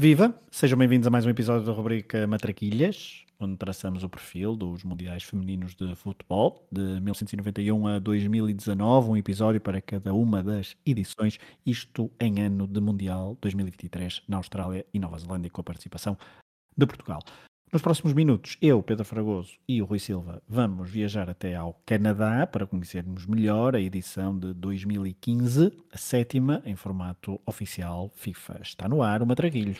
Viva! Sejam bem-vindos a mais um episódio da rubrica Matraquilhas, onde traçamos o perfil dos Mundiais Femininos de Futebol de 1991 a 2019, um episódio para cada uma das edições, isto em ano de Mundial 2023 na Austrália e Nova Zelândia, com a participação de Portugal. Nos próximos minutos, eu, Pedro Fragoso e o Rui Silva vamos viajar até ao Canadá para conhecermos melhor a edição de 2015, a sétima em formato oficial FIFA. Está no ar o Matraquilhos.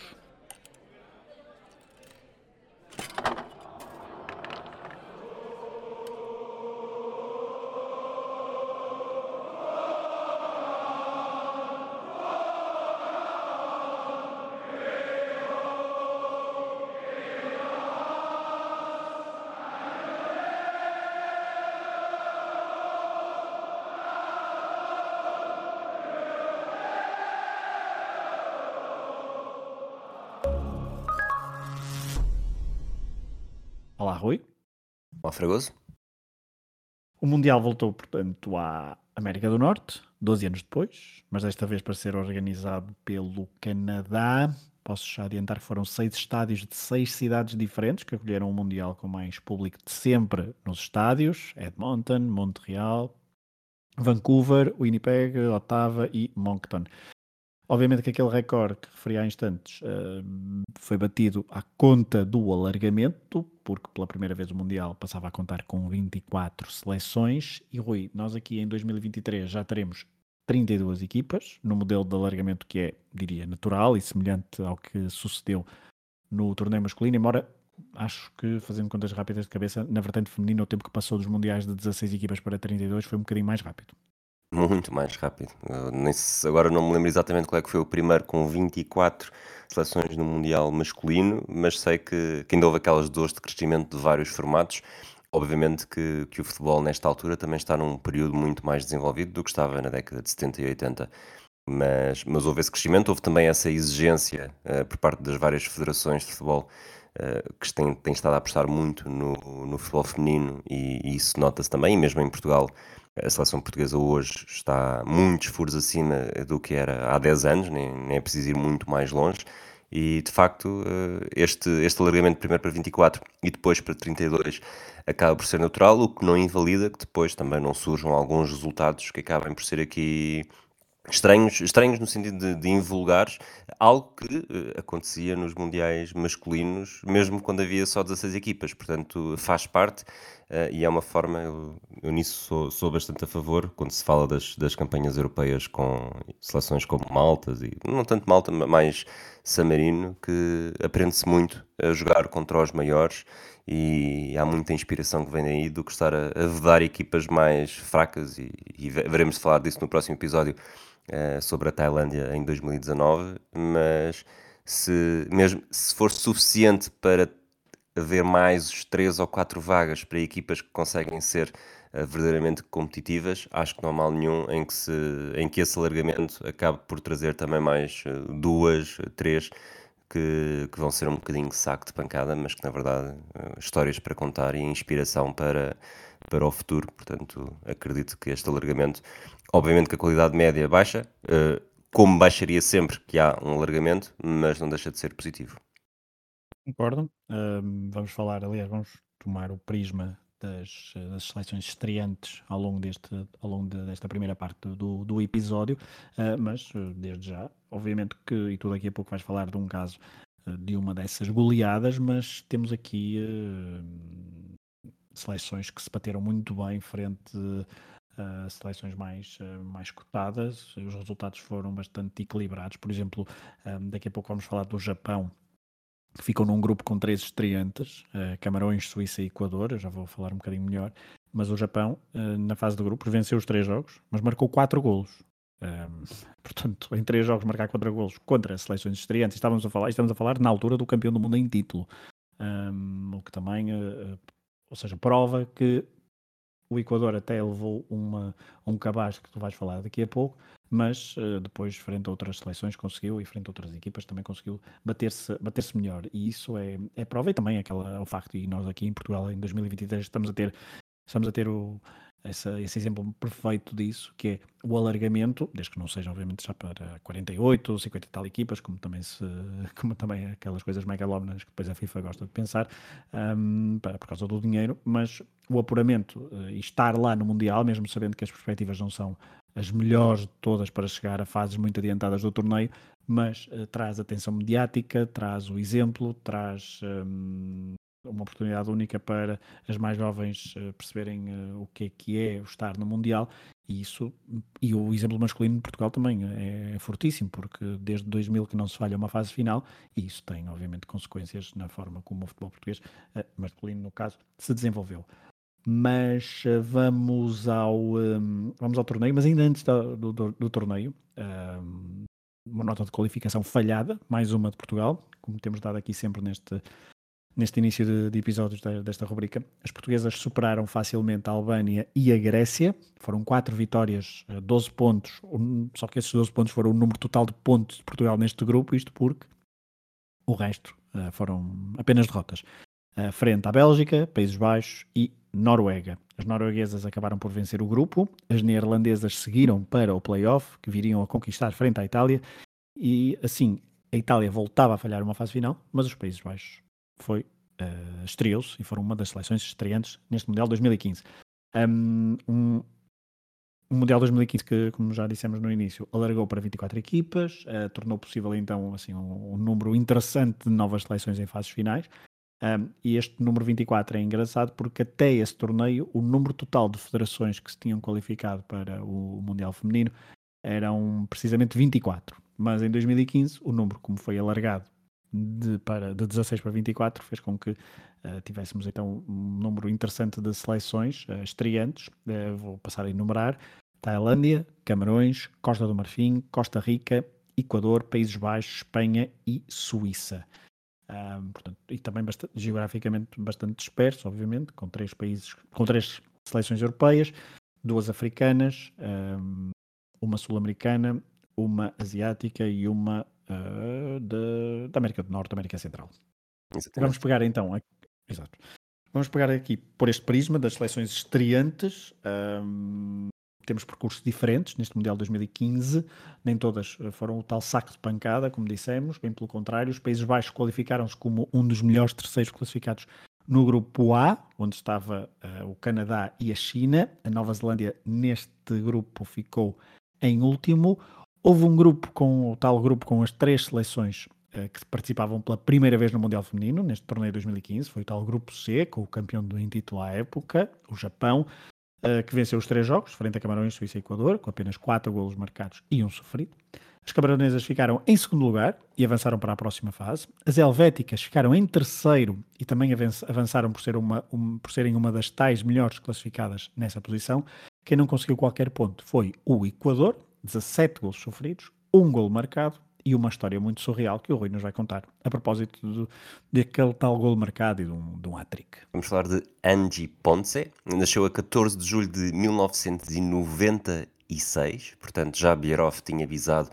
Fragoso. O Mundial voltou, portanto, à América do Norte, 12 anos depois, mas desta vez para ser organizado pelo Canadá. Posso já adiantar que foram seis estádios de seis cidades diferentes que acolheram o Mundial com mais público de sempre nos estádios: Edmonton, Montreal, Vancouver, Winnipeg, Ottawa e Moncton. Obviamente que aquele recorde que referi há instantes uh, foi batido à conta do alargamento, porque pela primeira vez o Mundial passava a contar com 24 seleções. E Rui, nós aqui em 2023 já teremos 32 equipas, no modelo de alargamento que é, diria, natural e semelhante ao que sucedeu no torneio masculino, embora acho que, fazendo contas rápidas de cabeça, na vertente feminina, o tempo que passou dos mundiais de 16 equipas para 32 foi um bocadinho mais rápido. Muito mais rápido. nem se- agora não me lembro exatamente qual é que foi o primeiro com 24 seleções no Mundial masculino, mas sei que, que ainda houve aquelas dores de crescimento de vários formatos. Obviamente que, que o futebol nesta altura também está num período muito mais desenvolvido do que estava na década de 70 e 80. Mas, mas houve esse crescimento, houve também essa exigência eh, por parte das várias federações de futebol eh, que têm, têm estado a apostar muito no, no futebol feminino e, e isso nota-se também, e mesmo em Portugal a seleção portuguesa hoje está muitos furos acima do que era há 10 anos, nem, nem é preciso ir muito mais longe. E de facto, eh, este, este alargamento primeiro para 24 e depois para 32 acaba por ser natural, o que não invalida que depois também não surjam alguns resultados que acabem por ser aqui estranhos, estranhos no sentido de, de invulgares, algo que uh, acontecia nos mundiais masculinos, mesmo quando havia só 16 equipas, portanto faz parte uh, e é uma forma, eu, eu nisso sou, sou, bastante a favor, quando se fala das, das campanhas europeias com seleções como Maltas, e não tanto Malta, mas Samarino, que aprende-se muito a jogar contra os maiores e há muita inspiração que vem daí do que estar a, a vedar equipas mais fracas e, e veremos falar disso no próximo episódio uh, sobre a Tailândia em 2019, mas se, mesmo, se for suficiente para haver mais três ou quatro vagas para equipas que conseguem ser uh, verdadeiramente competitivas, acho que não há mal nenhum em que, se, em que esse alargamento acabe por trazer também mais uh, duas, três, que, que, vão ser um bocadinho saco de pancada, mas que na verdade histórias para contar e inspiração para, para o futuro. Portanto, acredito que este alargamento Obviamente que a qualidade média baixa, uh, como baixaria sempre que há um alargamento, mas não deixa de ser positivo. Concordo. Vamos falar, aliás, vamos tomar o prisma das, das seleções estreantes ao longo, deste, ao longo de, desta primeira parte do, do episódio, uh, mas desde já, obviamente que, e tu daqui a pouco vais falar de um caso de uma dessas goleadas, mas temos aqui seleções que se bateram muito bem frente uh, seleções mais, uh, mais cotadas. Os resultados foram bastante equilibrados. Por exemplo, daqui a pouco vamos falar do Japão, ficou num grupo com três estreantes, uh, Camarões, Suíça e Equador. Eu já vou falar um bocadinho melhor. Mas o Japão, na fase de grupos, venceu os três jogos, mas marcou quatro golos. Um, portanto, em três jogos marcar quatro golos contra seleções estreantes, estávamos a falar, estamos a falar na altura do campeão do mundo em título, um, o que também, uh, ou seja, prova que o Equador até levou uma, um cabaz que tu vais falar daqui a pouco, mas uh, depois, frente a outras seleções, conseguiu, e frente a outras equipas, também conseguiu bater-se bater -se melhor. E isso é, é prova, e também aquela, o facto, e nós aqui em Portugal, em 2023, estamos a ter, estamos a ter o, essa, esse exemplo perfeito disso, que é o alargamento, desde que não seja, obviamente, já para 48 ou 50 e tal equipas, como também, se, como também aquelas coisas megalómanas que depois a FIFA gosta de pensar, um, para, por causa do dinheiro, mas o apuramento uh, e estar lá no Mundial, mesmo sabendo que as perspectivas não são as melhores de todas para chegar a fases muito adiantadas do torneio, mas uh, traz atenção mediática, traz o exemplo, traz um, uma oportunidade única para as mais jovens uh, perceberem uh, o que é que é estar no Mundial. E isso e o exemplo masculino de Portugal também é, é fortíssimo porque desde 2000 que não se falha uma fase final e isso tem obviamente consequências na forma como o futebol português masculino no caso se desenvolveu. Mas vamos ao vamos ao torneio mas ainda antes do, do, do torneio um, uma nota de qualificação falhada mais uma de Portugal como temos dado aqui sempre neste neste início de, de episódios de, desta rubrica. As portuguesas superaram facilmente a Albânia e a Grécia. Foram quatro vitórias, 12 eh, pontos, só que esses 12 pontos foram o número total de pontos de Portugal neste grupo, isto porque o resto uh, foram apenas derrotas. Uh, frente à Bélgica, Países Baixos e Noruega. As norueguesas acabaram por vencer o grupo, as neerlandesas seguiram para o play-off, que viriam a conquistar frente à Itália, e assim a Itália voltava a falhar uma fase final, mas os Países Baixos foi uh, estreou-se e foram uma das seleções estreantes neste Mundial 2015. Um, um, Mundial 2015 que, como já dissemos no início, alargou para 24 equipas, uh, tornou possível então assim, um, um, número interessante de novas seleções em fases finais. Um, e este número 24 é engraçado porque até esse torneio o número total de federações que se tinham qualificado para o Mundial Feminino eram precisamente 24. Mas em 2015 o número, como foi alargado de, para, de 16 para 24 fez com que uh, tivéssemos então um número interessante de seleções uh, estreantes. Uh, vou passar a enumerar: Tailândia, Camarões, Costa do Marfim, Costa Rica, Equador, Países Baixos, Espanha e Suíça. Portanto, e também bastante, geograficamente bastante disperso, obviamente, com três países, com três seleções europeias, duas africanas, um, uma sul-americana, uma asiática e uma uh, de, da América do Norte, América Central. Exatamente. Vamos pegar então, aqui, exato. Vamos pegar aqui por este prisma das seleções estreantes. Um, temos percursos diferentes neste Mundial 2015, nem todas eh, foram o tal saco de pancada, como dissemos, bem pelo contrário, os Países Baixos qualificaram-se como um dos melhores terceiros classificados no grupo A, onde estava uh, o Canadá e a China. A Nova Zelândia neste grupo ficou em último. Houve um grupo com o tal grupo com as três seleções uh, que participavam pela primeira vez no Mundial Feminino, neste torneio de 2015. Foi o tal grupo C, com o campeão do título à época, o Japão, uh, que venceu os três jogos, frente a Camarões, Suíça e Equador, com apenas quatro golos marcados e um sofrido. As camaronesas ficaram em segundo lugar e avançaram para a próxima fase. As helvéticas ficaram em terceiro e também avançaram por, ser uma, um, por serem uma das tais melhores classificadas nessa posição. Quem não conseguiu qualquer ponto foi o Equador, 17 gols sofridos, um gol marcado e uma história muito surreal que o Rui nos vai contar a propósito daquele tal gol marcado e de um, de um hat-trick. Vamos falar de Angie Ponce, nasceu a 14 de julho de 1996, portanto já Bierhoff tinha avisado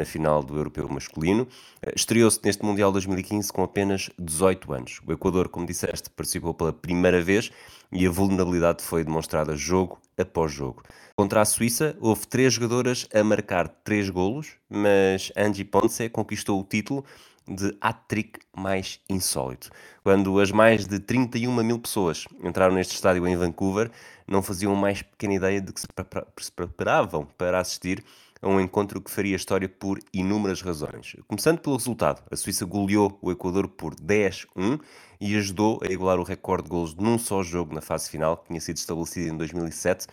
na final do Europeu Masculino. Eh, estreou-se neste Mundial 2015 com apenas 18 anos. O Equador, como disseste, participou pela primeira vez e a vulnerabilidade foi demonstrada jogo após jogo. Contra a Suíça, houve três jogadoras a marcar três golos, mas Angie Ponce conquistou o título de hat-trick mais insólito. Quando as mais de 31 mil pessoas entraram neste estádio em Vancouver, não faziam mais pequena ideia de que se preparavam para assistir a um encontro que faria história por inúmeras razões. Começando pelo resultado, a Suíça goleou o Equador por 10-1 e ajudou a igualar o recorde de golos num só jogo na fase final, que tinha sido estabelecido em 2007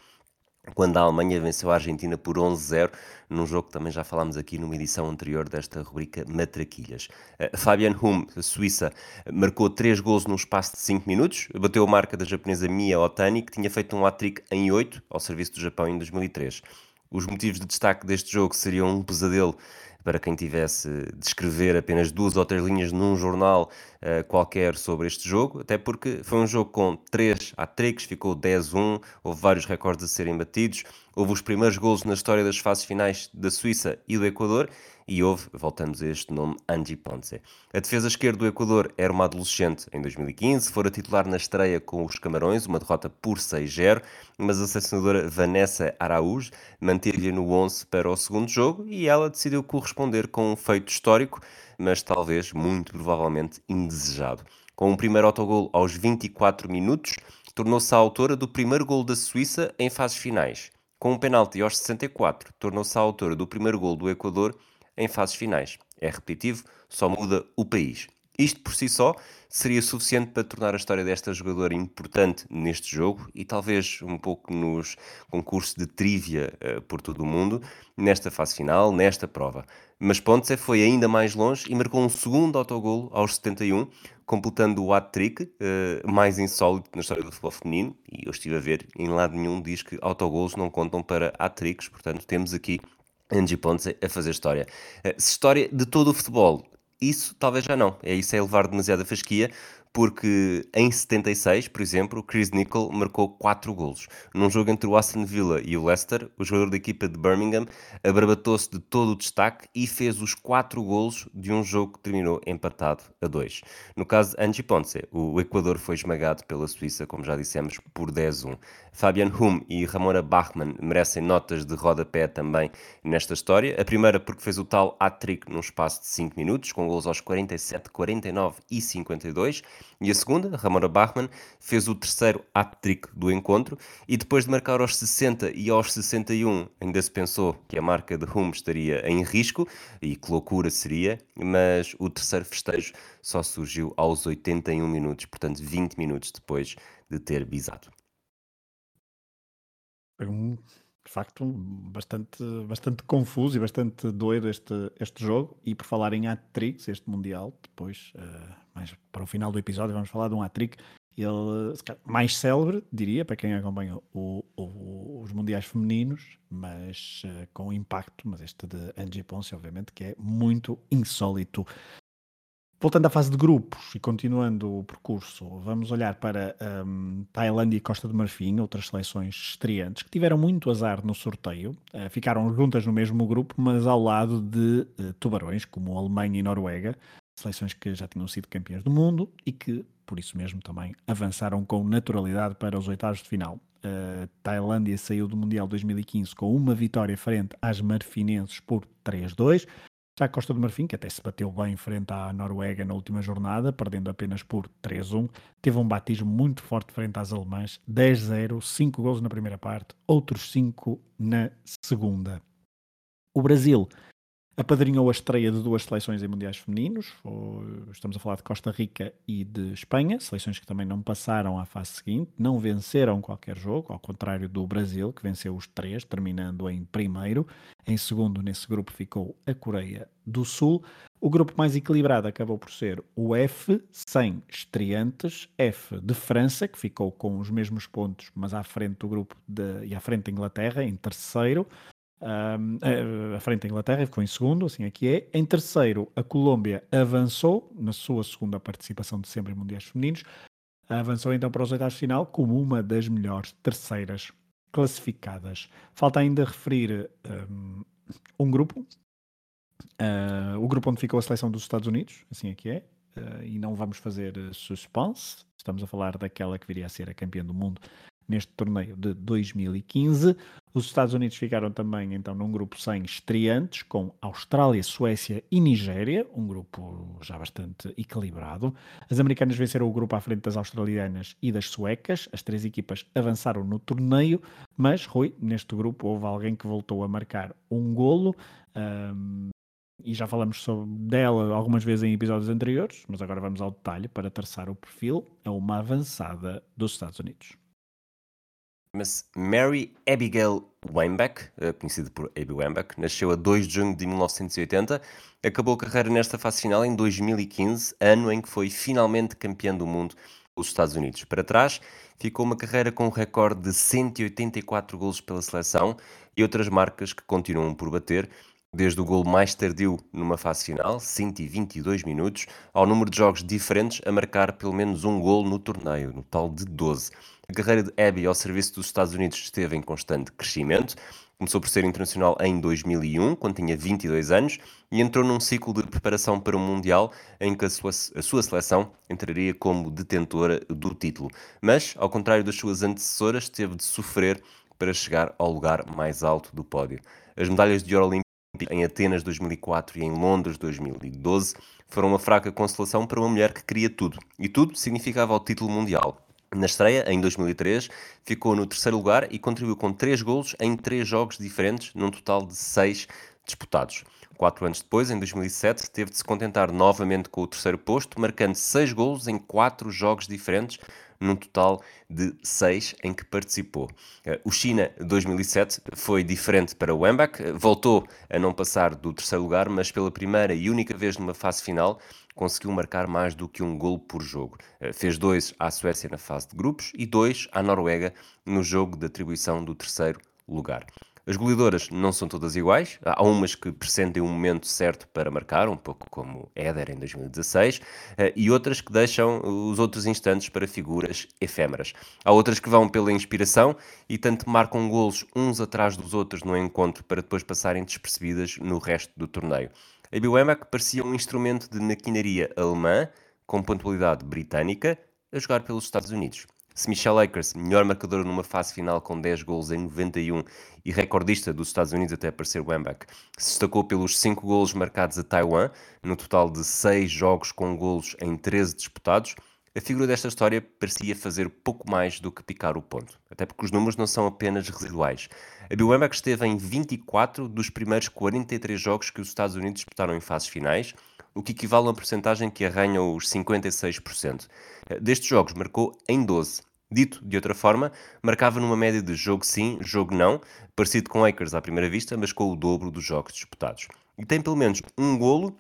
quando a Alemanha venceu a Argentina por 11-0, num jogo que também já falámos aqui numa edição anterior desta rubrica Matraquilhas. Uh, Fabian Hum, Suíça, marcou 3 gols num espaço de 5 minutos, bateu a marca da japonesa Mia Otani, que tinha feito um hat-trick em 8 ao serviço do Japão em 2003. Os motivos de destaque deste jogo seriam um pesadelo para quem tivesse de escrever apenas duas ou três linhas num jornal uh, qualquer sobre este jogo, até porque foi um jogo com três hat-tricks, ficou 10-1, houve vários recordes a serem batidos, houve os primeiros golos na história das fases finais da Suíça e do Equador, e houve, voltamos a este nome, Angie Ponce. A defesa esquerda do Equador era uma adolescente em 2015, fora titular na estreia com os Camarões, uma derrota por 6-0, mas a selecionadora Vanessa Araújo manteve-a no 11 para o segundo jogo e ela decidiu corresponder com um feito histórico, mas talvez, muito provavelmente, indesejado. Com um primeiro autogol aos 24 minutos, tornou-se a autora do primeiro gol da Suíça em fases finais. Com um penalti aos 64, tornou-se a autora do primeiro gol do Equador em fases finais. É repetitivo, só muda o país. Isto por si só seria suficiente para tornar a história desta jogadora importante neste jogo e talvez um pouco nos concursos de trivia uh, por todo o mundo, nesta fase final, nesta prova. Mas Ponce foi ainda mais longe e marcou um segundo autogolo aos 71, completando o hat-trick uh, mais insólito na história do futebol feminino. E eu estive a ver, em lado nenhum diz que autogolos não contam para hat-tricks, portanto temos aqui Angie Ponce a fazer história. Uh, história de todo o futebol isso talvez já não. É isso é levar demasiada fasquia, porque em 76, por exemplo, Chris Nichol marcou 4 golos. Num jogo entre o Aston Villa e o Leicester, o jogador da equipa de Birmingham abarbatou-se de todo o destaque e fez os 4 golos de um jogo que terminou empatado a 2. No caso de Angie Ponce, o Equador foi esmagado pela Suíça, como já dissemos, por 10-1. Fabian Hum e Ramona Bachmann merecem notas de rodapé também nesta história. A primeira porque fez o tal hat-trick num espaço de 5 minutos, com gols aos 47, 49 e 52. E a segunda, Ramona Bachmann, fez o terceiro hat-trick do encontro e depois de marcar aos 60 e aos 61 ainda se pensou que a marca de Hume estaria em risco e que loucura seria, mas o terceiro festejo só surgiu aos 81 minutos, portanto 20 minutos depois de ter bisado. De facto bastante, bastante confuso e bastante doido este, este jogo. E por falar em hat-tricks, este Mundial, depois, uh, mais para o final do episódio, vamos falar de um hat-trick. Ele mais célebre, diria, para quem acompanha o, o, os Mundiais femininos, mas uh, com impacto. Mas este de Angie Ponce, obviamente, que é muito insólito. Voltando à fase de grupos e continuando o percurso, vamos olhar para um, Tailândia e Costa do Marfim, outras seleções estreantes, que tiveram muito azar no sorteio, uh, ficaram juntas no mesmo grupo, mas ao lado de uh, tubarões como Alemanha e Noruega, seleções que já tinham sido campeãs do mundo e que, por isso mesmo, também avançaram com naturalidade para os oitavos de final. Uh, Tailândia saiu do Mundial 2015 com uma vitória frente às marfinenses por 3-2. Já a Costa do Marfim, que até se bateu bem em frente à Noruega na última jornada, perdendo apenas por 3-1, teve um batismo muito forte frente às alemãs, 10-0, 5 gols na primeira parte, outros 5 na segunda. O Brasil apadrinhou a estreia de duas seleções em mundiais femininos. Estamos a falar de Costa Rica e de Espanha, seleções que também não passaram à fase seguinte, não venceram qualquer jogo, ao contrário do Brasil, que venceu os três, terminando em primeiro. Em segundo, nesse grupo, ficou a Coreia do Sul. O grupo mais equilibrado acabou por ser o F, sem estreantes, F de França, que ficou com os mesmos pontos, mas à frente do grupo de, e à frente da Inglaterra, em terceiro. Um, a frente da Inglaterra ficou em segundo, assim aqui é. Em terceiro, a Colômbia avançou na sua segunda participação de sempre em Mundiais Femininos. Avançou então para os oitavos de final como uma das melhores terceiras classificadas. Falta ainda referir um, um grupo, uh, o grupo onde ficou a seleção dos Estados Unidos, assim aqui é. Uh, e não vamos fazer suspense, estamos a falar daquela que viria a ser a campeã do mundo neste torneio de 2015. Os Estados Unidos ficaram também então num grupo sem estreantes, com Austrália, Suécia e Nigéria, um grupo já bastante equilibrado. As americanas venceram o grupo à frente das australianas e das suecas. As três equipas avançaram no torneio, mas Rui, neste grupo houve alguém que voltou a marcar um golo. Um, e já falamos sobre dela algumas vezes em episódios anteriores, mas agora vamos ao detalhe para traçar o perfil. É uma avançada dos Estados Unidos. Chama-se Mary Abigail Weinbeck, eh, conhecida por Abby Weinbeck, nasceu a 2 de junho de 1980, acabou a carreira nesta fase final em 2015, ano em que foi finalmente campeã do mundo os Estados Unidos. Para trás, ficou uma carreira com um recorde de 184 golos pela seleção e outras marcas que continuam por bater, desde o gol mais tardio numa fase final, 122 minutos, ao número de jogos diferentes a marcar pelo menos um gol no torneio, no tal de 12. A carreira de Abby ao serviço dos Estados Unidos esteve em constante crescimento. Começou por ser internacional em 2001, quando tinha 22 anos, e entrou num ciclo de preparação para o Mundial em que a sua, a sua seleção entraria como detentora do título. Mas, ao contrário das suas antecessoras, teve de sofrer para chegar ao lugar mais alto do pódio. As medalhas de ouro olímpico em Atenas 2004 e em Londres 2012 foram uma fraca consolação para uma mulher que queria tudo, e tudo significava o título mundial. Na estreia, em 2003, ficou no terceiro lugar e contribuiu com três golos em três jogos diferentes, num total de seis disputados. Quatro anos depois, em 2007, teve de se contentar novamente com o terceiro posto, marcando seis golos em quatro jogos diferentes, num total de seis em que participou. Eh, o China 2007 foi diferente para o Wembach, voltou a não passar do terceiro lugar, mas pela primeira e única vez numa fase final conseguiu marcar mais do que um gol por jogo. Eh, fez dois à Suécia na fase de grupos e dois à Noruega no jogo de atribuição do terceiro lugar. As goleadoras não são todas iguais. Há umas que pressentem um momento certo para marcar, um pouco como Éder em 2016, eh, e outras que deixam os outros instantes para figuras efêmeras. Há outras que vão pela inspiração e tanto marcam golos uns atrás dos outros no encontro para depois passarem despercebidas no resto do torneio. A Biwemac parecia um instrumento de maquinaria alemã com pontualidade britânica a jogar pelos Estados Unidos. Se Michelle Akers, melhor marcador numa fase final com 10 gols em 91 e recordista dos Estados Unidos até aparecer Wembach, se destacou pelos 5 gols marcados a Taiwan, no total de 6 jogos com golos em 13 disputados, a figura desta história parecia fazer pouco mais do que picar o ponto, até porque os números não são apenas residuais. A Biwembach esteve em 24 dos primeiros 43 jogos que os Estados Unidos disputaram em fases finais, o que equivale a uma porcentagem que arranha os 56%. Destes jogos marcou em 12. Dito de outra forma, marcava numa média de jogo sim, jogo não, parecido com Akers à primeira vista, mas com o dobro dos jogos disputados. E tem pelo menos um golo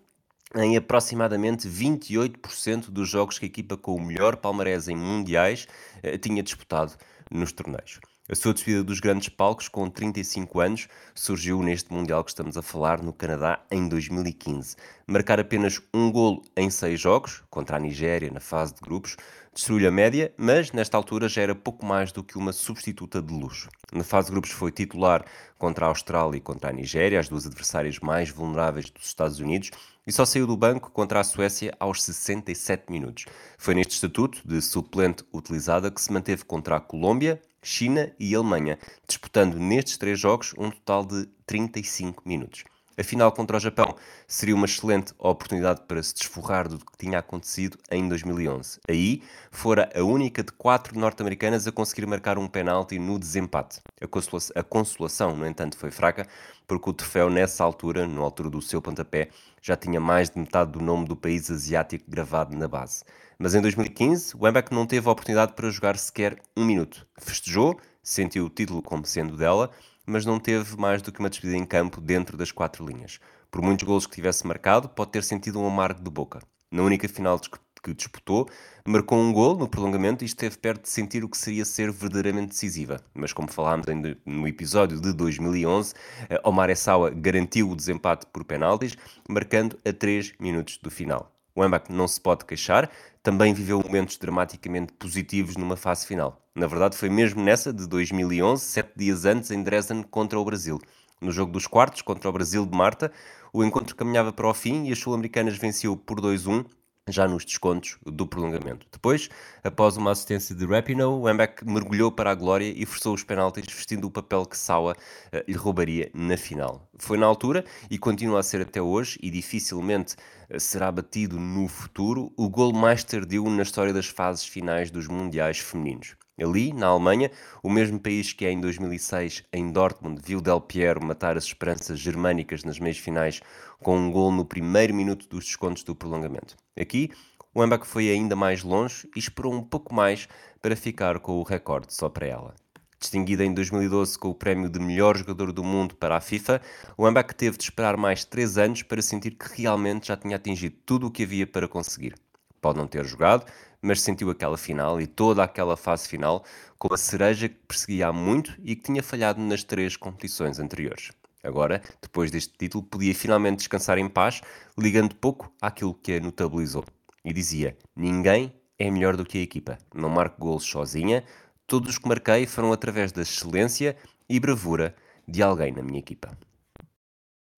em aproximadamente 28% dos jogos que a equipa com o melhor palmarés em mundiais eh, tinha disputado nos torneios. A sua despedida dos grandes palcos, com 35 anos, surgiu neste Mundial que estamos a falar no Canadá em 2015. Marcar apenas um golo em seis jogos, contra a Nigéria na fase de grupos, destruiu a média, mas nesta altura já era pouco mais do que uma substituta de luxo. Na fase de grupos foi titular contra a Austrália e contra a Nigéria, as duas adversárias mais vulneráveis dos Estados Unidos, e só saiu do banco contra a Suécia aos 67 minutos. Foi neste estatuto de suplente utilizada que se manteve contra a Colômbia, China e Alemanha, disputando nestes três jogos um total de 35 minutos. A final contra o Japão seria uma excelente oportunidade para se desforrar do que tinha acontecido em 2011. Aí, fora a única de quatro norte-americanas a conseguir marcar um penalti no desempate. A consolação, a consolação, no entanto, foi fraca, porque o troféu, nessa altura, na altura do seu pontapé, já tinha mais de metade do nome do país asiático gravado na base. Mas em 2015, o Wembeck não teve a oportunidade para jogar sequer um minuto. Festejou, sentiu o título como sendo dela, mas não teve mais do que uma despedida em campo dentro das quatro linhas. Por muitos golos que tivesse marcado, pode ter sentido um amargo de boca. Na única final que disputou, marcou um gol no prolongamento e esteve perto de sentir o que seria ser verdadeiramente decisiva. Mas como falámos no episódio de 2011, eh, Omar Essawa garantiu o desempate por penaltis, marcando a 3 minutos do final. O Embach não se pode queixar, também viveu momentos dramaticamente positivos numa fase final. Na verdade, foi mesmo nessa de 2011, sete dias antes, em Dresden contra o Brasil. No jogo dos quartos, contra o Brasil de Marta, o encontro caminhava para o fim e as sul-americanas venceu por 2-1 já nos descontos do prolongamento. Depois, após uma assistência de Rapinoe, o Embek mergulhou para a glória e forçou os penaltis, vestindo o papel que Sawa uh, lhe roubaria na final. Foi na altura, e continua a ser até hoje, e dificilmente uh, será batido no futuro, o gol mais tardio na história das fases finais dos Mundiais Femininos. Ali, na Alemanha, o mesmo país que em 2006, em Dortmund, viu Del Piero matar as esperanças germânicas nas meias finais com um gol no primeiro minuto dos descontos do prolongamento. Aqui, o Embach foi ainda mais longe e esperou um pouco mais para ficar com o recorde só para ela. Distinguida em 2012 com o prémio de melhor jogador do mundo para a FIFA, o Embach teve de esperar mais 3 anos para sentir que realmente já tinha atingido tudo o que havia para conseguir. Pode não ter jogado, mas sentiu aquela final e toda aquela fase final com a cereja que perseguia há muito e que tinha falhado nas três competições anteriores. Agora, depois deste título, podia finalmente descansar em paz, ligando pouco àquilo que a notabilizou. E dizia: Ninguém é melhor do que a equipa. Não marco golos sozinha. Todos os que marquei foram através da excelência e bravura de alguém na minha equipa.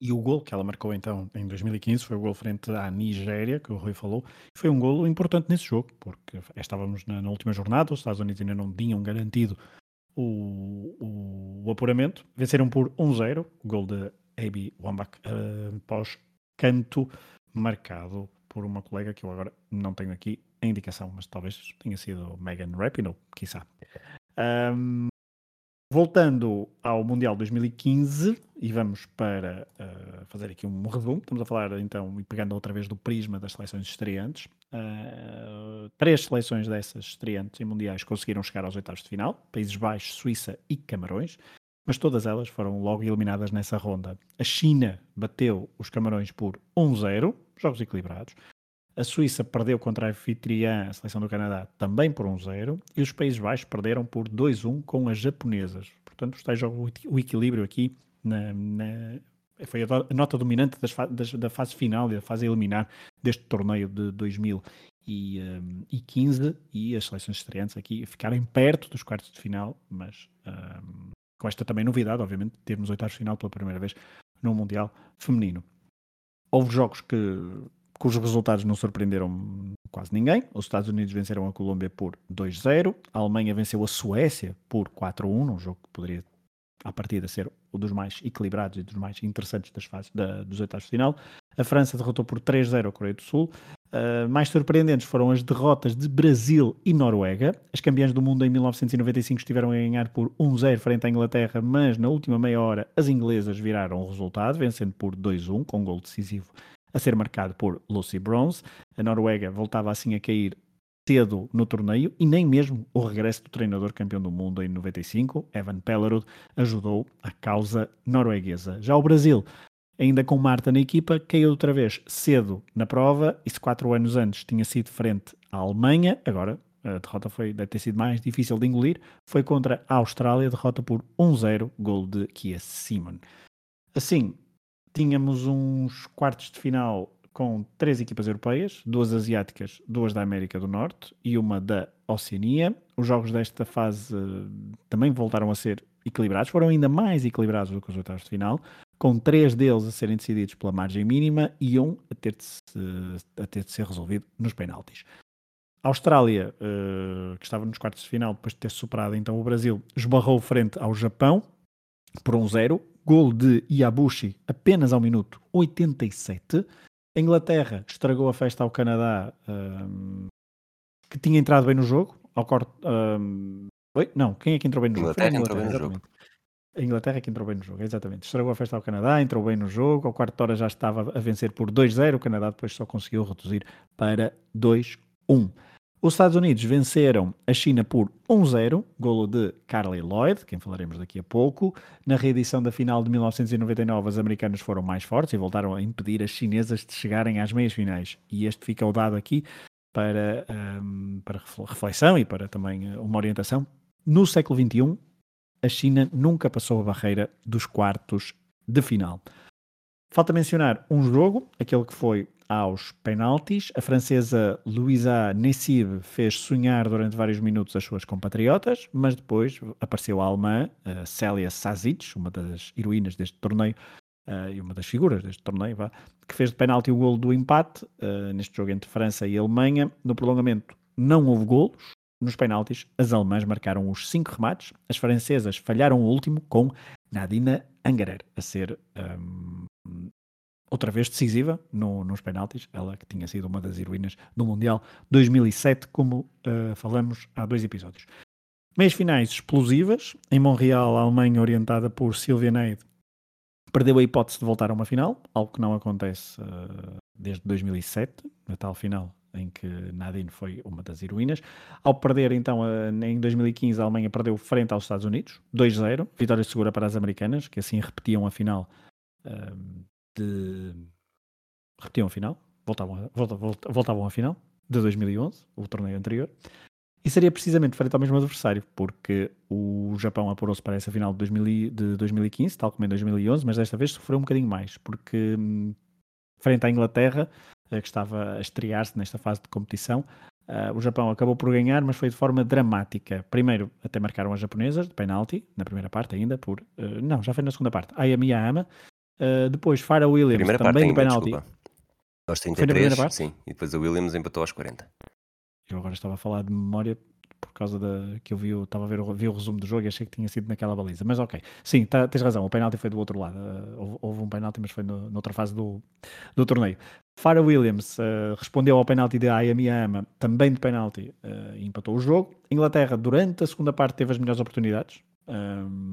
E o gol que ela marcou então em 2015 foi o gol frente à Nigéria, que o Rui falou. Foi um gol importante nesse jogo, porque estávamos na, na última jornada, os Estados Unidos ainda não tinham garantido o, o, o apuramento. Venceram por 1-0, o gol de Abi Wambach uh, após canto marcado por uma colega que eu agora não tenho aqui a indicação, mas talvez tenha sido Megan Rapinoe, quiçá. Um, voltando ao Mundial 2015, e vamos para uh, fazer aqui um resumo, estamos a falar então, e pegando outra vez do prisma das seleções estreantes, uh, três seleções dessas estreantes em Mundiais conseguiram chegar aos oitavos de final, Países Baixos, Suíça e Camarões, mas todas elas foram logo eliminadas nessa ronda. A China bateu os Camarões por 1-0, jogos equilibrados. A Suíça perdeu contra a anfitriã, a seleção do Canadá, também por 1-0. E os Países Baixos perderam por 2-1 com as japonesas. Portanto, está o equilíbrio aqui na, na, foi a nota dominante das, das, da fase final e da fase eliminar deste torneio de 2015 e as seleções estreantes aqui ficarem perto dos quartos de final, mas um, com esta também novidade, obviamente, termos oitavos de final pela primeira vez no Mundial Feminino. Houve jogos que, cujos resultados não surpreenderam quase ninguém. Os Estados Unidos venceram a Colômbia por 2-0, a Alemanha venceu a Suécia por 4-1, um jogo que poderia, à partida, ser um dos mais equilibrados e dos mais interessantes das fases da, dos oitavos de final. A França derrotou por 3-0 a Coreia do Sul. Uh, mais surpreendentes foram as derrotas de Brasil e Noruega. As campeãs do mundo em 1995 estiveram a ganhar por 1-0 frente à Inglaterra, mas na última meia hora as inglesas viraram o resultado, vencendo por 2-1, com um gol decisivo a ser marcado por Lucy Bronze. A Noruega voltava assim a cair cedo no torneio e nem mesmo o regresso do treinador campeão do mundo em 95, Evan Pellerud, ajudou a causa norueguesa. Já o Brasil ainda com Marta na equipa, caiu outra vez cedo na prova e se quatro anos antes tinha sido frente à Alemanha, agora a derrota foi, deve ter sido mais difícil de engolir, foi contra a Austrália, derrota por 1-0, gol de Kia Simon. Assim, tínhamos uns quartos de final com três equipas europeias, duas asiáticas, duas da América do Norte e uma da Oceania. Os jogos desta fase uh, também voltaram a ser equilibrados, foram ainda mais equilibrados do que os oitavos de final, com três deles a serem decididos pela margem mínima e um a ter de, se, a ter de ser resolvido nos penaltis. A Austrália, uh, que estava nos quartos de final, depois de ter superado então o Brasil, esbarrou frente ao Japão por um zero. Gol de Iabushi apenas ao minuto 87. A Inglaterra estragou a festa ao Canadá, um, que tinha entrado bem no jogo. Ao corte, um, Oi? Não, quem é que entrou bem no jogo? Inglaterra, Inglaterra entrou bem no jogo. A Inglaterra é que entrou bem no jogo, exatamente. Estragou a festa ao Canadá, entrou bem no jogo, ao quarto de hora já estava a vencer por 2-0, o Canadá depois só conseguiu reduzir para 2-1. Os Estados Unidos venceram a China por 1-0, golo de Carly Lloyd, quem falaremos daqui a pouco. Na reedição da final de 1999, as americanas foram mais fortes e voltaram a impedir as chinesas de chegarem às meias finais. E este fica o dado aqui para, um, para reflexão e para também uma orientação. No século XXI, a China nunca passou a barreira dos quartos de final. Falta mencionar um jogo, aquele que foi aos penaltis. A francesa Louisa Nessib fez sonhar durante vários minutos as suas compatriotas, mas depois apareceu a alemã a Célia Sazic, uma das heroínas deste torneio, uh, e uma das figuras deste torneio, vá, que fez de penalti o golo do empate uh, neste jogo entre França e Alemanha. No prolongamento não houve golos, nos penaltis, as alemãs marcaram os cinco remates, as francesas falharam o último com Nadina Angerer a ser um, outra vez decisiva no, nos penaltis, ela que tinha sido uma das heroínas do Mundial 2007, como uh, falamos há dois episódios. Meias finais explosivas, em Montreal, a Alemanha orientada por Silvia Neide perdeu a hipótese de voltar a uma final, algo que não acontece uh, desde 2007, na tal final em que Nadine foi uma das heroínas. Ao perder, então, em 2015, a Alemanha perdeu frente aos Estados Unidos, 2-0, vitória segura para as americanas, que assim repetiam a final de... repetiam a final, voltavam, voltavam, voltavam à final de 2011, o torneio anterior. E seria precisamente frente ao mesmo adversário, porque o Japão apurou-se para essa final de, 2000, de 2015, tal como em 2011, mas desta vez sofreu um bocadinho mais, porque hum, frente à Inglaterra, que estava a estrear-se nesta fase de competição, Uh, o Japão acabou por ganhar, mas foi de forma dramática. Primeiro, até marcaram as japonesas de penalti, na primeira parte ainda, por. Uh, não, já foi na segunda parte. Ayami Yahama. Uh, depois, Farah Williams, primeira também de penalti. Aos 33, sim. E depois a Williams empatou aos 40. Eu agora estava a falar de memória por causa da que eu vi, estava a ver vi o resumo do jogo e achei que tinha sido naquela baliza. Mas ok, sim, tá, tens razão, o penalti foi do outro lado. Uh, houve, houve, um penalti, mas foi no, noutra fase do, do torneio. Farah Williams uh, respondeu ao penalti de Ayami Ama, também de penalti, uh, e empatou o jogo. Inglaterra, durante a segunda parte, teve as melhores oportunidades,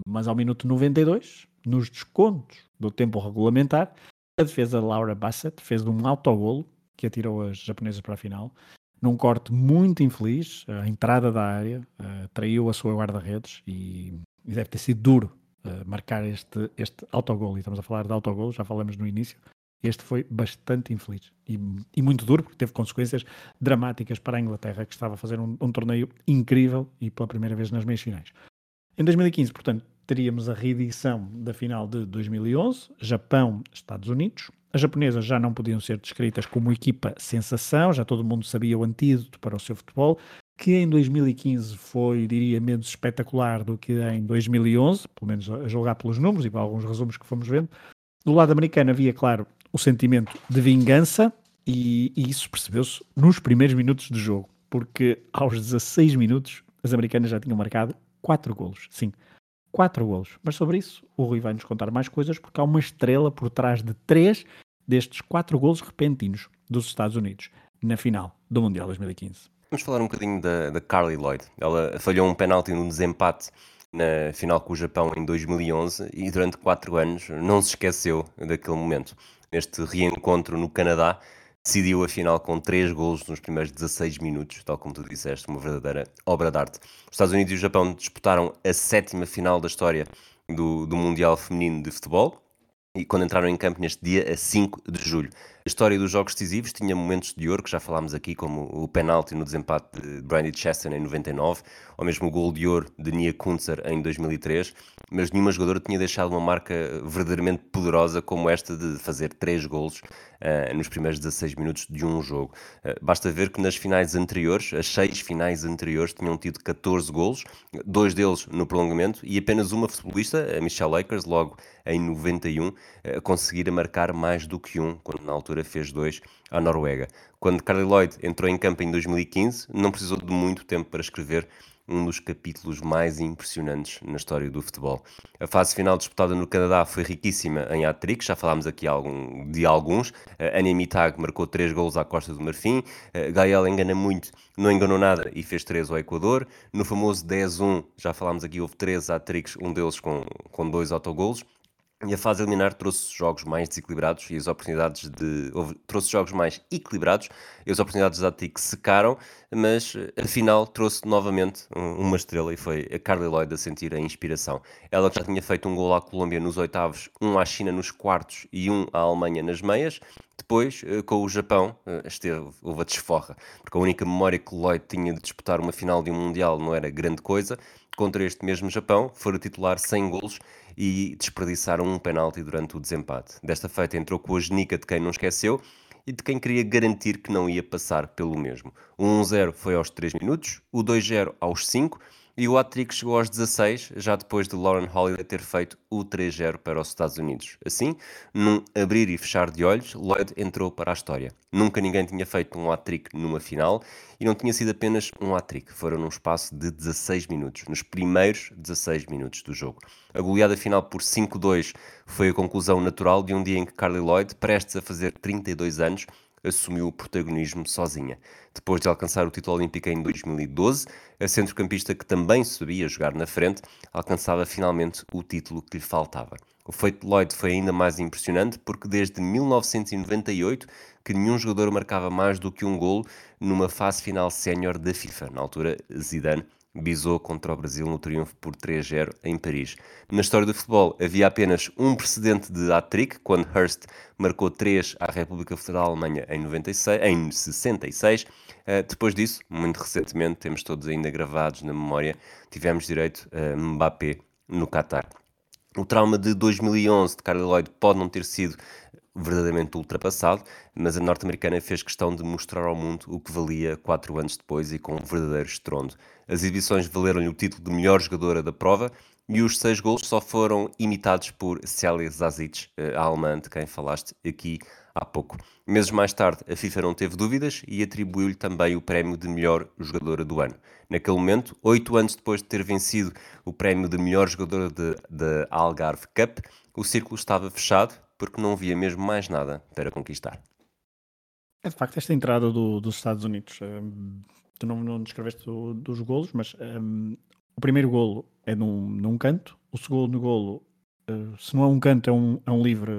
mas ao minuto 92, nos descontos do tempo regulamentar, a defesa Laura Bassett fez um autogolo que atirou as japonesas para a final num corte muito infeliz, a entrada da área, uh, traiu a sua guarda-redes e, e, deve ter sido duro uh, marcar este, este autogol. E estamos a falar de autogol, já falamos no início. Este foi bastante infeliz e, e, muito duro, porque teve consequências dramáticas para a Inglaterra, que estava a fazer um, um torneio incrível e pela primeira vez nas meias finais. Em 2015, portanto, teríamos a reedição da final de 2011, Japão-Estados Unidos, as japonesas já não podiam ser descritas como equipa sensação, já todo mundo sabia o antídoto para o seu futebol, que em 2015 foi, diria, menos espetacular do que em 2011, pelo menos a julgar pelos números e por alguns resumos que fomos vendo. Do lado americano havia, claro, o sentimento de vingança e, e isso percebeu-se nos primeiros minutos de jogo, porque aos 16 minutos as americanas já tinham marcado 4 golos. Sim, 4 golos. Mas sobre isso o Rui vai nos contar mais coisas porque há uma estrela por trás de 3 destes quatro golos repentinos dos Estados Unidos na final do Mundial 2015. Vamos falar um bocadinho da, da Carly Lloyd. Ela falhou um penalti no desempate na final com o Japão em 2011 e durante quatro anos não se esqueceu daquele momento. Neste reencontro no Canadá, decidiu a final com três golos nos primeiros 16 minutos, tal como tu disseste, uma verdadeira obra de arte. Os Estados Unidos e o Japão disputaram a sétima final da história do, do Mundial Feminino de Futebol, e quando entraram em campo neste dia, a 5 de julho. A história dos jogos decisivos tinha momentos de ouro, que já falámos aqui, como o penalti no desempate de Brandy Chastain em 99, ou mesmo o gol de ouro de Nia Kunzer em 2003, mas nenhuma jogadora tinha deixado uma marca verdadeiramente poderosa como esta de fazer 3 golos uh, nos primeiros 16 minutos de um jogo. Uh, basta ver que nas finais anteriores, as 6 finais anteriores, tinham tido 14 golos, dois deles no prolongamento, e apenas uma futebolista, a Michelle Lakers, logo em 91, uh, conseguira marcar mais do que um, quando na altura fez dois à Noruega. Quando Carly Lloyd entrou em campo em 2015, não precisou de muito tempo para escrever um dos capítulos mais impressionantes na história do futebol. A fase final disputada no Canadá foi riquíssima em hat já falámos aqui de alguns. A Ania Mitag marcou 3 gols à Costa do Marfim, Gael engana muito, não enganou nada e fez 3 ao Equador. No famoso 10-1, já falámos aqui, houve 3 hat um deles com, com dois autogolos. E a fase eliminar trouxe jogos mais desequilibrados e as oportunidades de. Houve, trouxe jogos mais equilibrados e as oportunidades de Attic secaram, mas afinal trouxe novamente uma estrela e foi a Carly Lloyd a sentir a inspiração. Ela já tinha feito um gol à Colômbia nos oitavos, um à China nos quartos e um à Alemanha nas meias. Depois, eh, com o Japão, eh, esteve, houve a desforra, porque a única memória que Lloyd tinha de disputar uma final de um Mundial não era grande coisa. Contra este mesmo Japão, fora titular 100 golos e desperdiçaram um penalti durante o desempate. Desta feita entrou com a genica de quem não esqueceu e de quem queria garantir que não ia passar pelo mesmo. O 1-0 foi aos 3 minutos, o 2-0 aos 5 e o hat-trick chegou aos 16, já depois de Lauren Holiday ter feito o 3-0 para os Estados Unidos. Assim, num abrir e fechar de olhos, Lloyd entrou para a história. Nunca ninguém tinha feito um hat-trick numa final e não tinha sido apenas um hat-trick, foram num espaço de 16 minutos, nos primeiros 16 minutos do jogo. A goleada final por 5-2 foi a conclusão natural de um dia em que Carly Lloyd, prestes a fazer 32 anos, assumiu o protagonismo sozinha. Depois de alcançar o título olímpico em 2012, a centrocampista que também sabia jogar na frente alcançava finalmente o título que lhe faltava. O feito de Lloyd foi ainda mais impressionante porque desde 1998 que nenhum jogador marcava mais do que um golo numa fase final sénior da FIFA. Na altura, Zidane bisou contra o Brasil no triunfo por 3-0 em Paris. Na história do futebol havia apenas um precedente de hat-trick, quando Hurst marcou 3 à República Federal Alemanha em, 96, em 66. Uh, eh, depois disso, muito recentemente, temos todos ainda gravados na memória, tivemos direito a Mbappé no Qatar. O trauma de 2011 de Carly Lloyd pode não ter sido verdadeiramente ultrapassado, mas a norte-americana fez questão de mostrar ao mundo o que valia quatro anos depois e com um verdadeiro estrondo. As exibições valeram-lhe o título de melhor jogadora da prova e os seis gols só foram imitados por Célia Zazic, a alemã de quem falaste aqui há pouco. Meses mais tarde, a FIFA não teve dúvidas e atribuiu-lhe também o prémio de melhor jogadora do ano. Naquele momento, oito anos depois de ter vencido o prémio de melhor jogadora da Algarve Cup, o círculo estava fechado porque não havia mesmo mais nada para conquistar. É de facto esta entrada do, dos Estados Unidos. Um, tu não, não descreveste do, dos golos, mas um, o primeiro golo é num, num canto, o segundo golo, uh, se não é um canto, é um, é um livre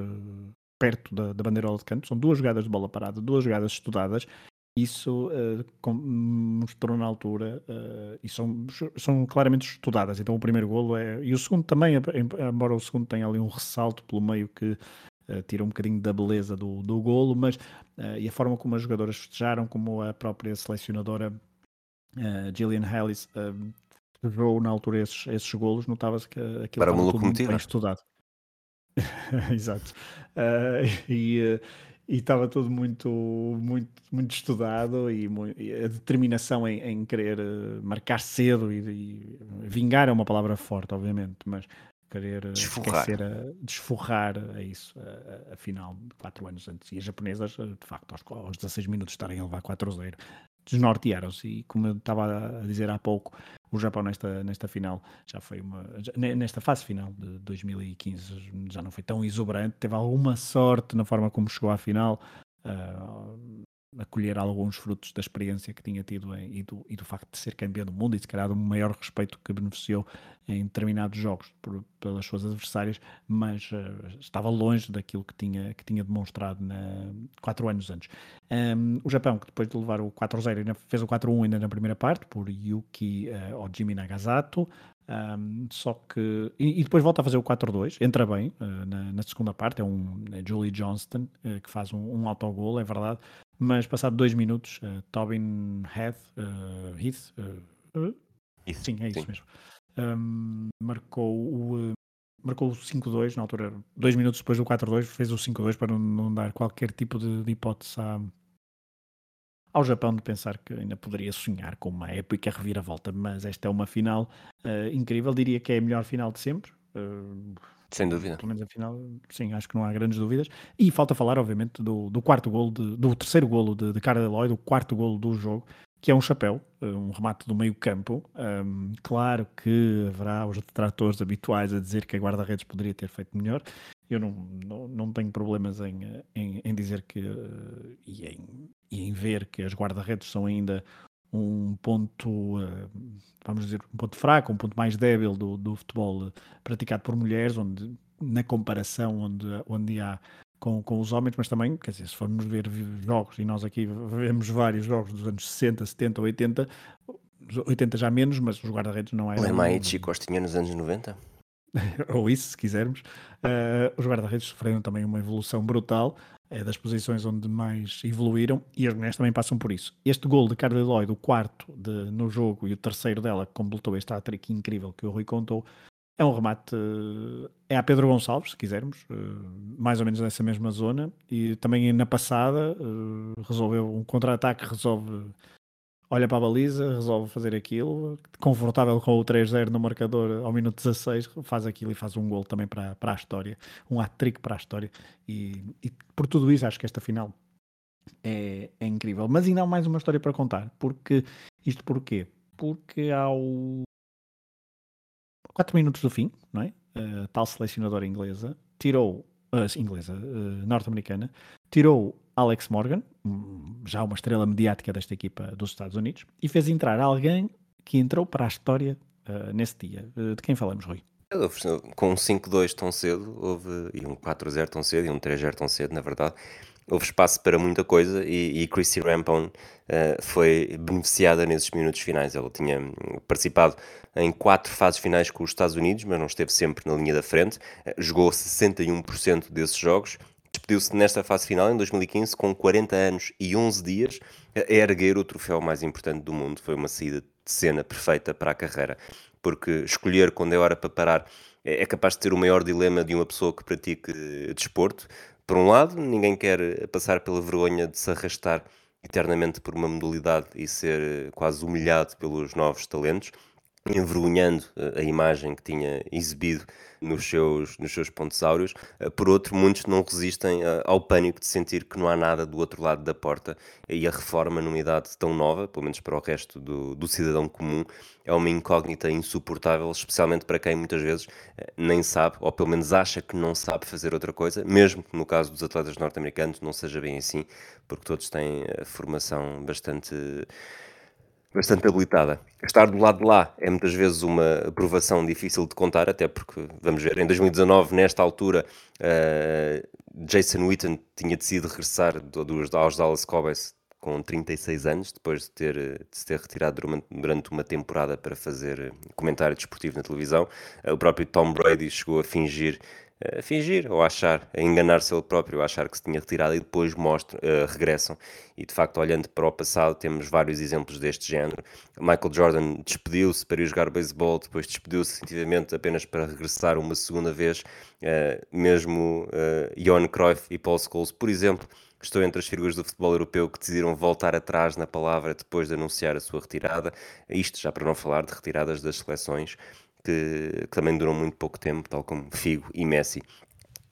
perto da, da bandeirola de canto. São duas jogadas de bola parada, duas jogadas estudadas. Isso uh, com, mostrou na altura uh, e são, são claramente estudadas. Então o primeiro golo é. E o segundo também, embora o segundo tenha ali um ressalto pelo meio que uh, tira um bocadinho da beleza do, do golo, mas e a forma como as jogadoras festejaram, como a própria selecionadora Gillian Hallis jogou na altura esses, esses golos, notava-se que aquilo Para estava tudo muito bem estudado. Exato. Uh, e estava tudo muito, muito, muito estudado e, e a determinação em, em querer uh, marcar cedo e, e, vingar é uma palavra forte, obviamente, mas querer desforrar. esquecer a, desforrar a isso, a, a, a, final, quatro anos antes. E as japonesas, de facto, aos, aos 16 minutos estarem a levar 4-0, desnortearam-se. E como eu estava a dizer há pouco, o Japão nesta, nesta final já foi uma. nesta fase final de 2015 já não foi tão exuberante, teve alguma sorte na forma como chegou à final. Uh, a colher alguns frutos da experiência que tinha tido em, e, do, e, do, facto de ser campeão do mundo e se calhar do maior respeito que beneficiou em determinados jogos por, pelas suas adversárias, mas uh, estava longe daquilo que tinha, que tinha demonstrado na, quatro anos antes. Um, o Japão, que depois de levar o 4-0, fez o 4-1 ainda na primeira parte, por Yuki uh, Ojimi Nagasato, um, só que. E, e, depois volta a fazer o 4-2, entra bem uh, na, na, segunda parte. É um é Julie Johnston uh, que faz um, um autogol, é verdade. Mas passado dois minutos, uh, Tobin Heath, Heath, Heath, sim, é isso sim. mesmo, um, marcou o. Marcou o 5-2 na altura, dois minutos depois do 4-2, fez o 5-2 para não, não, dar qualquer tipo de, de hipótese à, ao Japão de pensar que ainda poderia sonhar com uma épica reviravolta, mas esta é uma final uh, incrível, diria que é a melhor final de sempre. Uh, Sem dúvida. Pelo menos a final, sim, acho que não há grandes dúvidas. E falta falar, obviamente, do, do quarto golo, de, do terceiro golo de, de Cara Eloy, do quarto golo do jogo, que é um chapéu, eh, um remate do meio campo. Um, claro que haverá os detratores habituais a dizer que a guarda-redes poderia ter feito melhor. Eu não, não, não tenho problemas em, em, em dizer que e em, e em ver que as guarda-redes são ainda um ponto, vamos dizer, um ponto fraco, um ponto mais débil do, do futebol praticado por mulheres, onde na comparação onde, onde há com, com os homens, mas também, quer dizer, se formos ver jogos, e nós aqui vemos vários jogos dos anos 60, 70, 80, 80 já menos, mas os guarda-redes não eram... Lema e Chico tinha nos anos 90? ou isso, se quisermos. Uh, os guarda-redes sofreram também uma evolução brutal, é das posições onde mais evoluíram e as mulheres também passam por isso. Este gol de Carla Lloyd, o quarto de, no jogo e o terceiro dela, que completou este hat-trick incrível que o Rui contou, é um remate, é a Pedro Gonçalves, se quisermos, eh, mais ou menos nessa mesma zona, e também na passada eh, resolveu um contra-ataque, resolve olha para a baliza, resolve fazer aquilo, confortável com o 3-0 no marcador ao minuto 16, faz aquilo e faz um gol também para, para a história, um hat-trick para a história. E, e, por tudo isso, acho que esta final é, é, incrível. Mas ainda há mais uma história para contar. Porque, isto porquê? Porque ao 4 minutos do fim, não é? A tal selecionadora inglesa tirou, uh, inglesa, uh, norte-americana, tirou Alex Morgan, já uma estrela mediática desta equipa dos Estados Unidos, e fez entrar alguém que entrou para a história uh, nesse dia. De quem falamos, Rui? Com um 5-2 tão cedo, houve, e um 4-0 tão cedo, e um 3-0 tão cedo, na verdade, houve espaço para muita coisa e, e Chrissy Rampone uh, foi beneficiada nesses minutos finais. Ela tinha participado em quatro fases finais com os Estados Unidos, mas não esteve sempre na linha da frente. Uh, jogou 61% desses jogos despediu-se nesta fase final, em 2015, com 40 anos e 11 dias, a erguer o troféu mais importante do mundo. Foi uma saída de cena perfeita para a carreira, porque escolher quando é hora para parar é, é capaz de ter o maior dilema de uma pessoa que pratique desporto, Por um lado, ninguém quer passar pela vergonha de se arrastar eternamente por uma modalidade e ser quase humilhado pelos novos talentos envergonhando eh, a imagem que tinha exibido nos seus, nos seus pontos áureos. Eh, por outro, muitos não resistem eh, ao pânico de sentir que não há nada do outro lado da porta e a reforma numa idade tão nova, pelo menos para o resto do, do cidadão comum, é uma incógnita insuportável, especialmente para quem muitas vezes nem sabe, ou pelo menos acha que não sabe fazer outra coisa, mesmo que no caso dos atletas norte-americanos não seja bem assim, porque todos têm formação bastante bastante habilitada. Estar do lado de lá é muitas vezes uma aprovação difícil de contar, até porque, vamos ver, em 2019, nesta altura, uh, Jason Witten tinha decidido regressar do, dos, aos Dallas Cowboys com 36 anos, depois de, ter, de se ter retirado durante uma temporada para fazer comentário desportivo na televisão. Uh, o próprio Tom Brady chegou a fingir a fingir ou a achar, a enganar-se ele próprio, a achar que se tinha retirado e depois mostram, uh, regressam. E de facto, olhando para o passado, temos vários exemplos deste género. Michael Jordan despediu-se para ir jogar beisebol, depois despediu-se definitivamente apenas para regressar uma segunda vez. Uh, mesmo uh, Johan Cruyff e Paul Scholes, por exemplo, estou entre as figuras do futebol europeu que decidiram voltar atrás na palavra depois de anunciar a sua retirada. Isto já para não falar de retiradas das seleções que, que também duram muito pouco tempo, tal como Figo e Messi.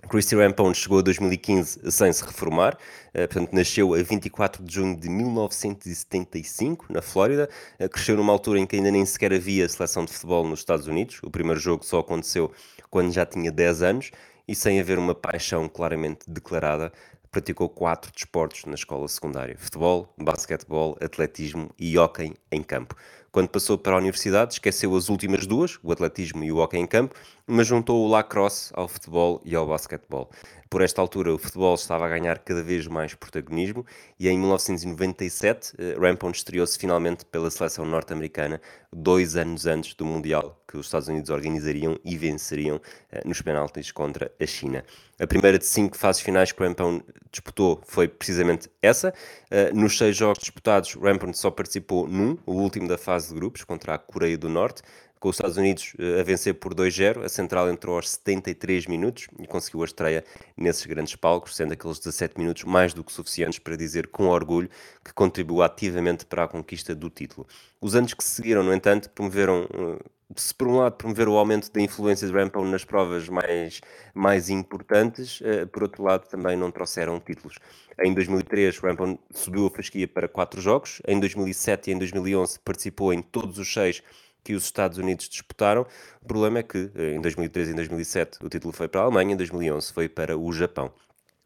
Christy Rampone chegou a 2015 sem se reformar, uh, portanto nasceu a 24 de junho de 1975 na Flórida, uh, cresceu numa altura em que ainda nem sequer havia seleção de futebol nos Estados Unidos, o primeiro jogo só aconteceu quando já tinha 10 anos e sem haver uma paixão claramente declarada, praticou quatro desportos na escola secundária: futebol, basquetebol, atletismo e hóquei em campo. Quando passou para a universidade, esqueceu as últimas duas, o atletismo e o hockey em campo, mas juntou o lacrosse ao futebol e ao basquetebol. Por esta altura, o futebol estava a ganhar cada vez mais protagonismo e em 1997, eh, Rampon estreou-se finalmente pela seleção norte-americana, dois anos antes do Mundial que os Estados Unidos organizariam e venceriam eh, nos penaltis contra a China. A primeira de cinco fases finais que Rampon disputou foi precisamente essa. Eh, nos seis jogos disputados, Rampon só participou num, o último da fase de grupos, contra a Coreia do Norte com os Estados Unidos eh, a vencer por 2-0. A Central entrou aos 73 minutos e conseguiu a estreia nesses grandes palcos, sendo aqueles 17 minutos mais do que suficientes para dizer com orgulho que contribuiu ativamente para a conquista do título. Os anos que seguiram, no entanto, promoveram eh, se por um lado promover o aumento da influência de Rampon nas provas mais, mais importantes, eh, por outro lado também não trouxeram títulos. Em 2003, Rampon subiu a fasquia para quatro jogos. Em 2007 e em 2011 participou em todos os seis que os Estados Unidos disputaram. O problema é que eh, em 2013 e em 2007 o título foi para a Alemanha, em 2011 foi para o Japão.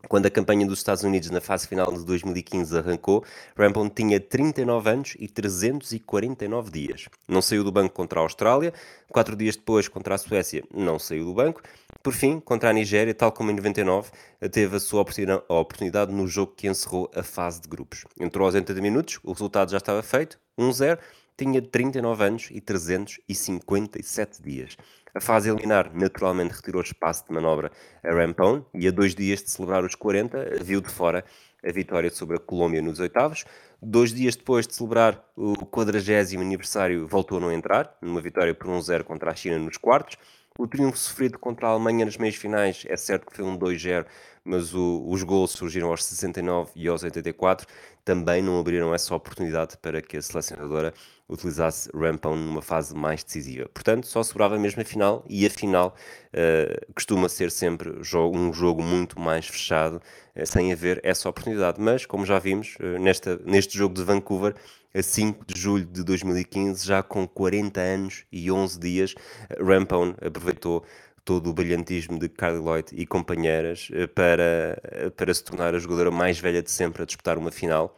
Quando a campanha dos Estados Unidos na fase final de 2015 arrancou, Rampon tinha 39 anos e 349 dias. Não saiu do banco contra a Austrália, quatro dias depois contra a Suécia não saiu do banco. Por fim, contra a Nigéria, tal como em 99, teve a sua oportunidade no jogo que encerrou a fase de grupos. Entrou aos 80 minutos, o resultado já estava feito, 1-0, tinha 39 anos e 357 dias. A fase eliminar naturalmente retirou espaço de manobra a Rampone e a dois dias de celebrar os 40 viu de fora a vitória sobre a Colômbia nos oitavos. Dois dias depois de celebrar o 40 aniversário voltou a não entrar, numa vitória por 1-0 contra a China nos quartos. O triunfo sofrido contra a Alemanha nas meias finais é certo que foi um 2-0, mas o, os gols surgiram aos 69 e aos 84. Também não abriram essa oportunidade para que a selecionadora utilizasse Rampão numa fase mais decisiva. Portanto, só sobrava mesmo a final, e a final uh, costuma ser sempre um jogo muito mais fechado, uh, sem haver essa oportunidade. Mas, como já vimos, uh, nesta, neste jogo de Vancouver, a 5 de julho de 2015, já com 40 anos e 11 dias, Rampone aproveitou todo o brilhantismo de Carly Lloyd e companheiras para, para se tornar a jogadora mais velha de sempre a disputar uma final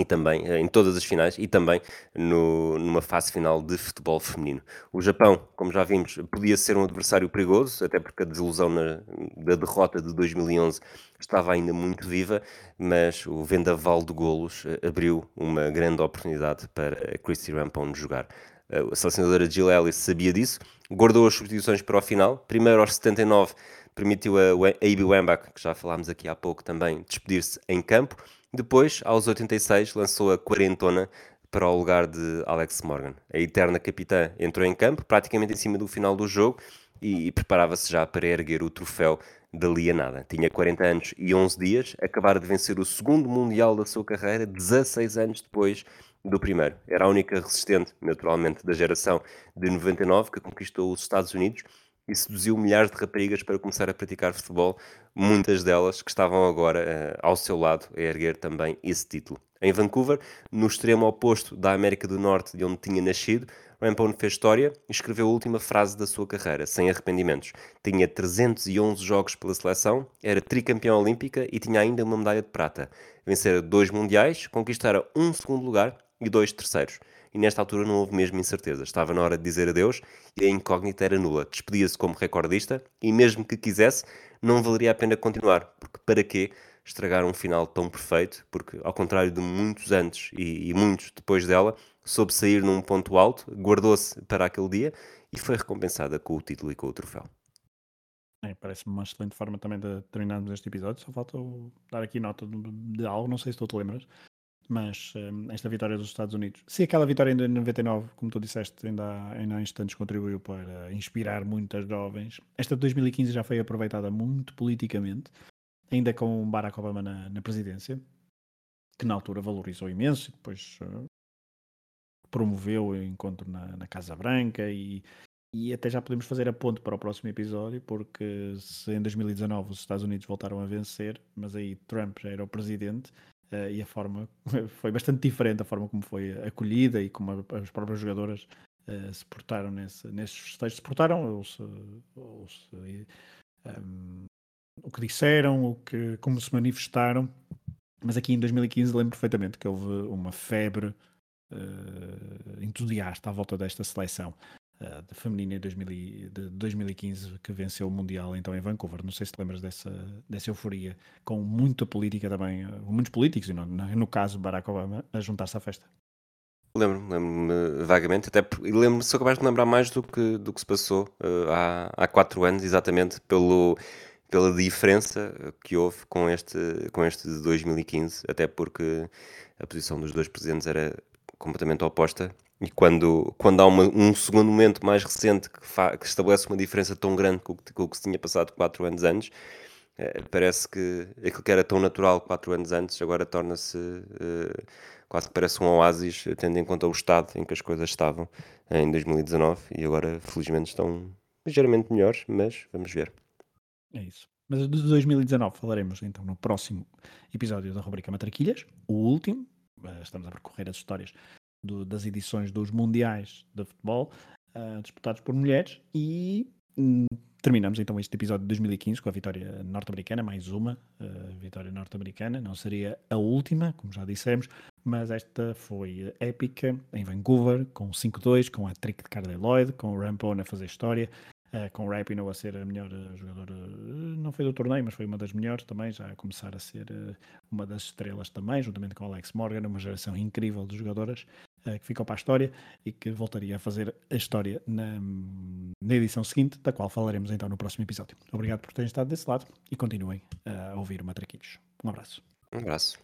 e também eh, em todas as finais e também no, numa fase final de futebol feminino. O Japão, como já vimos, podia ser um adversário perigoso, até porque a desilusão na, da derrota de 2011 estava ainda muito viva, mas o vendaval de golos eh, abriu uma grande oportunidade para Christy Rampone jogar. Eh, a selecionadora Jill Ellis sabia disso, guardou as substituições para o final, primeiro aos 79 permitiu a Abby Wambach, que já falámos aqui há pouco também, despedir-se em campo, depois, aos 86, lançou a quarentona para o lugar de Alex Morgan. A eterna capitã entrou em campo, praticamente em cima do final do jogo, e, preparava-se já para erguer o troféu dali a nada. Tinha 40 anos e 11 dias, acabara de vencer o segundo Mundial da sua carreira, 16 anos depois do primeiro. Era a única resistente, naturalmente, da geração de 99 que conquistou os Estados Unidos e seduziu milhares de raparigas para começar a praticar futebol, muitas delas que estavam agora uh, ao seu lado a erguer também esse título. Em Vancouver, no extremo oposto da América do Norte, de onde tinha nascido, Rampone fez história e escreveu a última frase da sua carreira, sem arrependimentos. Tinha 311 jogos pela seleção, era tricampeão olímpica e tinha ainda uma medalha de prata. Vencera dois mundiais, conquistara um segundo lugar e dois terceiros. E nesta altura não houve mesmo incerteza. Estava na hora de dizer adeus e a incógnita era nula. Despedia-se como recordista e, mesmo que quisesse, não valeria a pena continuar. Porque para quê estragar um final tão perfeito? Porque, ao contrário de muitos antes e, e muitos depois dela, soube sair num ponto alto, guardou-se para aquele dia e foi recompensada com o título e com o troféu. É, Parece-me uma excelente forma também de terminarmos este episódio. Só falta dar aqui nota de, de algo, não sei se tu te lembras, mas um, esta vitória dos Estados Unidos, se aquela vitória em 99, como tu disseste, ainda há, ainda há instantes contribuiu para inspirar muitas jovens, esta de 2015 já foi aproveitada muito politicamente, ainda com Barack Obama na, na presidência, que na altura valorizou imenso, e depois uh, promoveu o encontro na, na Casa Branca e, e até já podemos fazer a ponte para o próximo episódio, porque se em 2019 os Estados Unidos voltaram a vencer, mas aí Trump já era o presidente, uh, e a forma foi bastante diferente a forma como foi acolhida e como a, as próprias jogadoras uh, se portaram nesse, nesses festejos. Se portaram ou se, ou se um, ehm, o que disseram, o que, como se manifestaram. Mas aqui em 2015 lembro perfeitamente que houve uma febre uh, entusiasta à volta desta seleção uh, de feminina de, de 2015 que venceu o Mundial então em Vancouver. Não sei se te lembras dessa, dessa euforia, com muita política também, uh, muitos políticos, e no, no caso Barack Obama, a juntar-se à festa. Lembro-me lembro vagamente, até lembro-me, sou capaz de lembrar mais do que, do que se passou uh, há, há quatro anos, exatamente pelo, pela diferença que houve com este, com este de 2015, até porque a posição dos dois presidentes era completamente oposta. E quando, quando há uma, um segundo momento mais recente que, fa, que estabelece uma diferença tão grande com, com o que se tinha passado quatro anos antes, eh, parece que aquilo que era tão natural quatro anos antes agora torna-se eh, quase que parece um oásis, tendo em conta o estado em que as coisas estavam em 2019 e agora felizmente estão ligeiramente melhores, mas vamos ver. É isso. Mas de 2019 falaremos então no próximo episódio da rubrica Matraquilhas, o último, eh, estamos a percorrer as histórias do, das edições dos Mundiais de Futebol uh, disputados por mulheres e um, terminamos então este episódio de 2015 com a vitória norte-americana, mais uma uh, vitória norte-americana, não seria a última, como já dissemos, mas esta foi épica em Vancouver, com 5-2, com a trick de Carly Lloyd, com o Rampone a fazer história, Uh, com o Rapinoe a ser a melhor uh, jogadora, uh, não foi do torneio, mas foi uma das melhores também, já a começar a ser uma das estrelas também, juntamente com Alex Morgan, uma geração incrível de jogadoras que ficou para a história e que voltaria a fazer a história na, na edição seguinte, da qual falaremos então no próximo episódio. Obrigado por terem estado desse lado e continuem a ouvir o Matraquilhos. Um abraço. Um abraço.